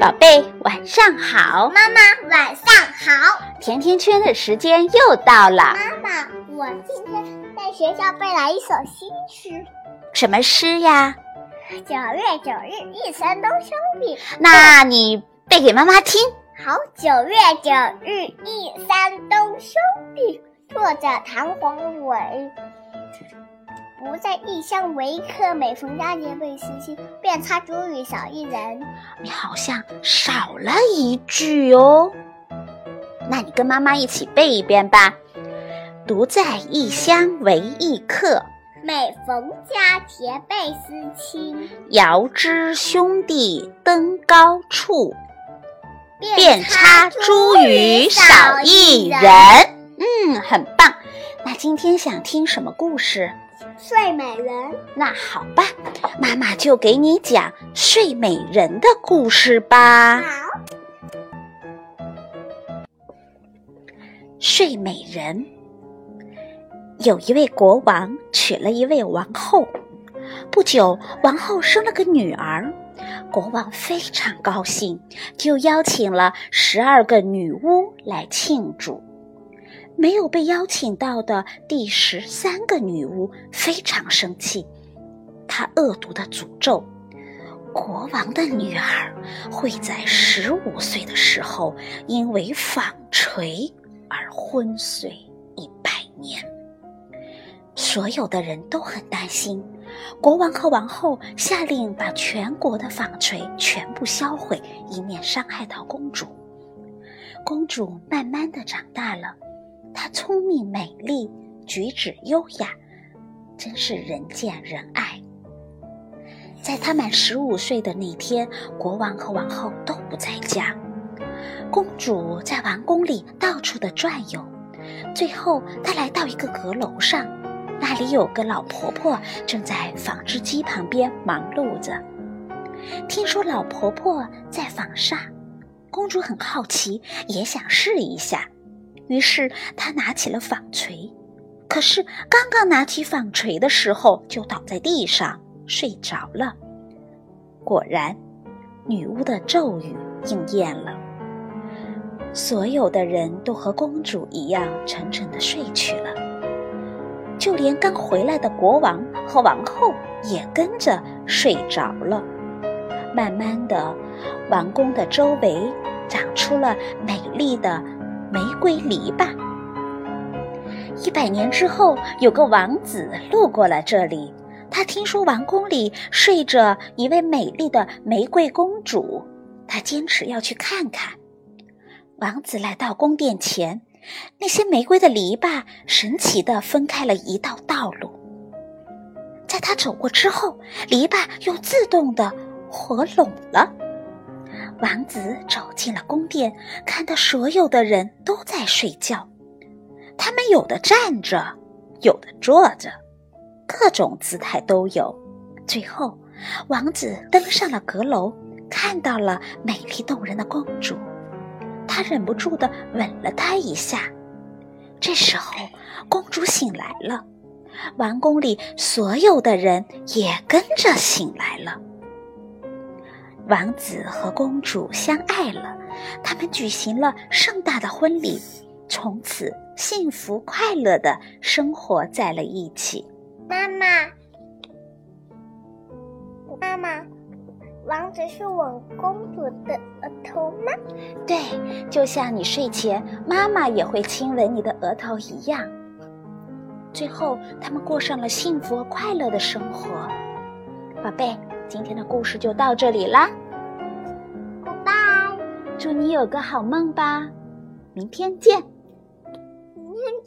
宝贝，晚上好！妈妈，晚上好！甜甜圈的时间又到了。妈妈，我今天在学校背了一首新诗。什么诗呀？九月九日忆山东兄弟。那你背给妈妈听。好，九月九日忆山东兄弟。作者唐宏伟。不在异乡为客，每逢佳节倍思亲。遍插茱萸少一人。你好像少了一句哦。那你跟妈妈一起背一遍吧。独在异乡为异客，每逢佳节倍思亲。遥知兄弟登高处，遍插茱萸少一人。嗯，很棒。那今天想听什么故事？睡美人，那好吧，妈妈就给你讲睡美人的故事吧。好，睡美人，有一位国王娶了一位王后，不久，王后生了个女儿，国王非常高兴，就邀请了十二个女巫来庆祝。没有被邀请到的第十三个女巫非常生气，她恶毒的诅咒：国王的女儿会在十五岁的时候因为纺锤而昏睡一百年。所有的人都很担心，国王和王后下令把全国的纺锤全部销毁，以免伤害到公主。公主慢慢的长大了。她聪明美丽，举止优雅，真是人见人爱。在她满十五岁的那天，国王和王后都不在家，公主在王宫里到处的转悠。最后，她来到一个阁楼上，那里有个老婆婆正在纺织机旁边忙碌着。听说老婆婆在纺纱，公主很好奇，也想试一下。于是他拿起了纺锤，可是刚刚拿起纺锤的时候，就倒在地上睡着了。果然，女巫的咒语应验了，所有的人都和公主一样沉沉的睡去了，就连刚回来的国王和王后也跟着睡着了。慢慢的，王宫的周围长出了美丽的。玫瑰篱笆。一百年之后，有个王子路过了这里，他听说王宫里睡着一位美丽的玫瑰公主，他坚持要去看看。王子来到宫殿前，那些玫瑰的篱笆神奇地分开了一道道路。在他走过之后，篱笆又自动地合拢了。王子走进了宫殿，看到所有的人都在睡觉，他们有的站着，有的坐着，各种姿态都有。最后，王子登上了阁楼，看到了美丽动人的公主，他忍不住的吻了她一下。这时候，公主醒来了，王宫里所有的人也跟着醒来了。王子和公主相爱了，他们举行了盛大的婚礼，从此幸福快乐的生活在了一起。妈妈，妈妈，王子是吻公主的额头吗？对，就像你睡前妈妈也会亲吻你的额头一样。最后，他们过上了幸福快乐的生活。宝贝。今天的故事就到这里啦，Goodbye，祝你有个好梦吧，明天见。明天见。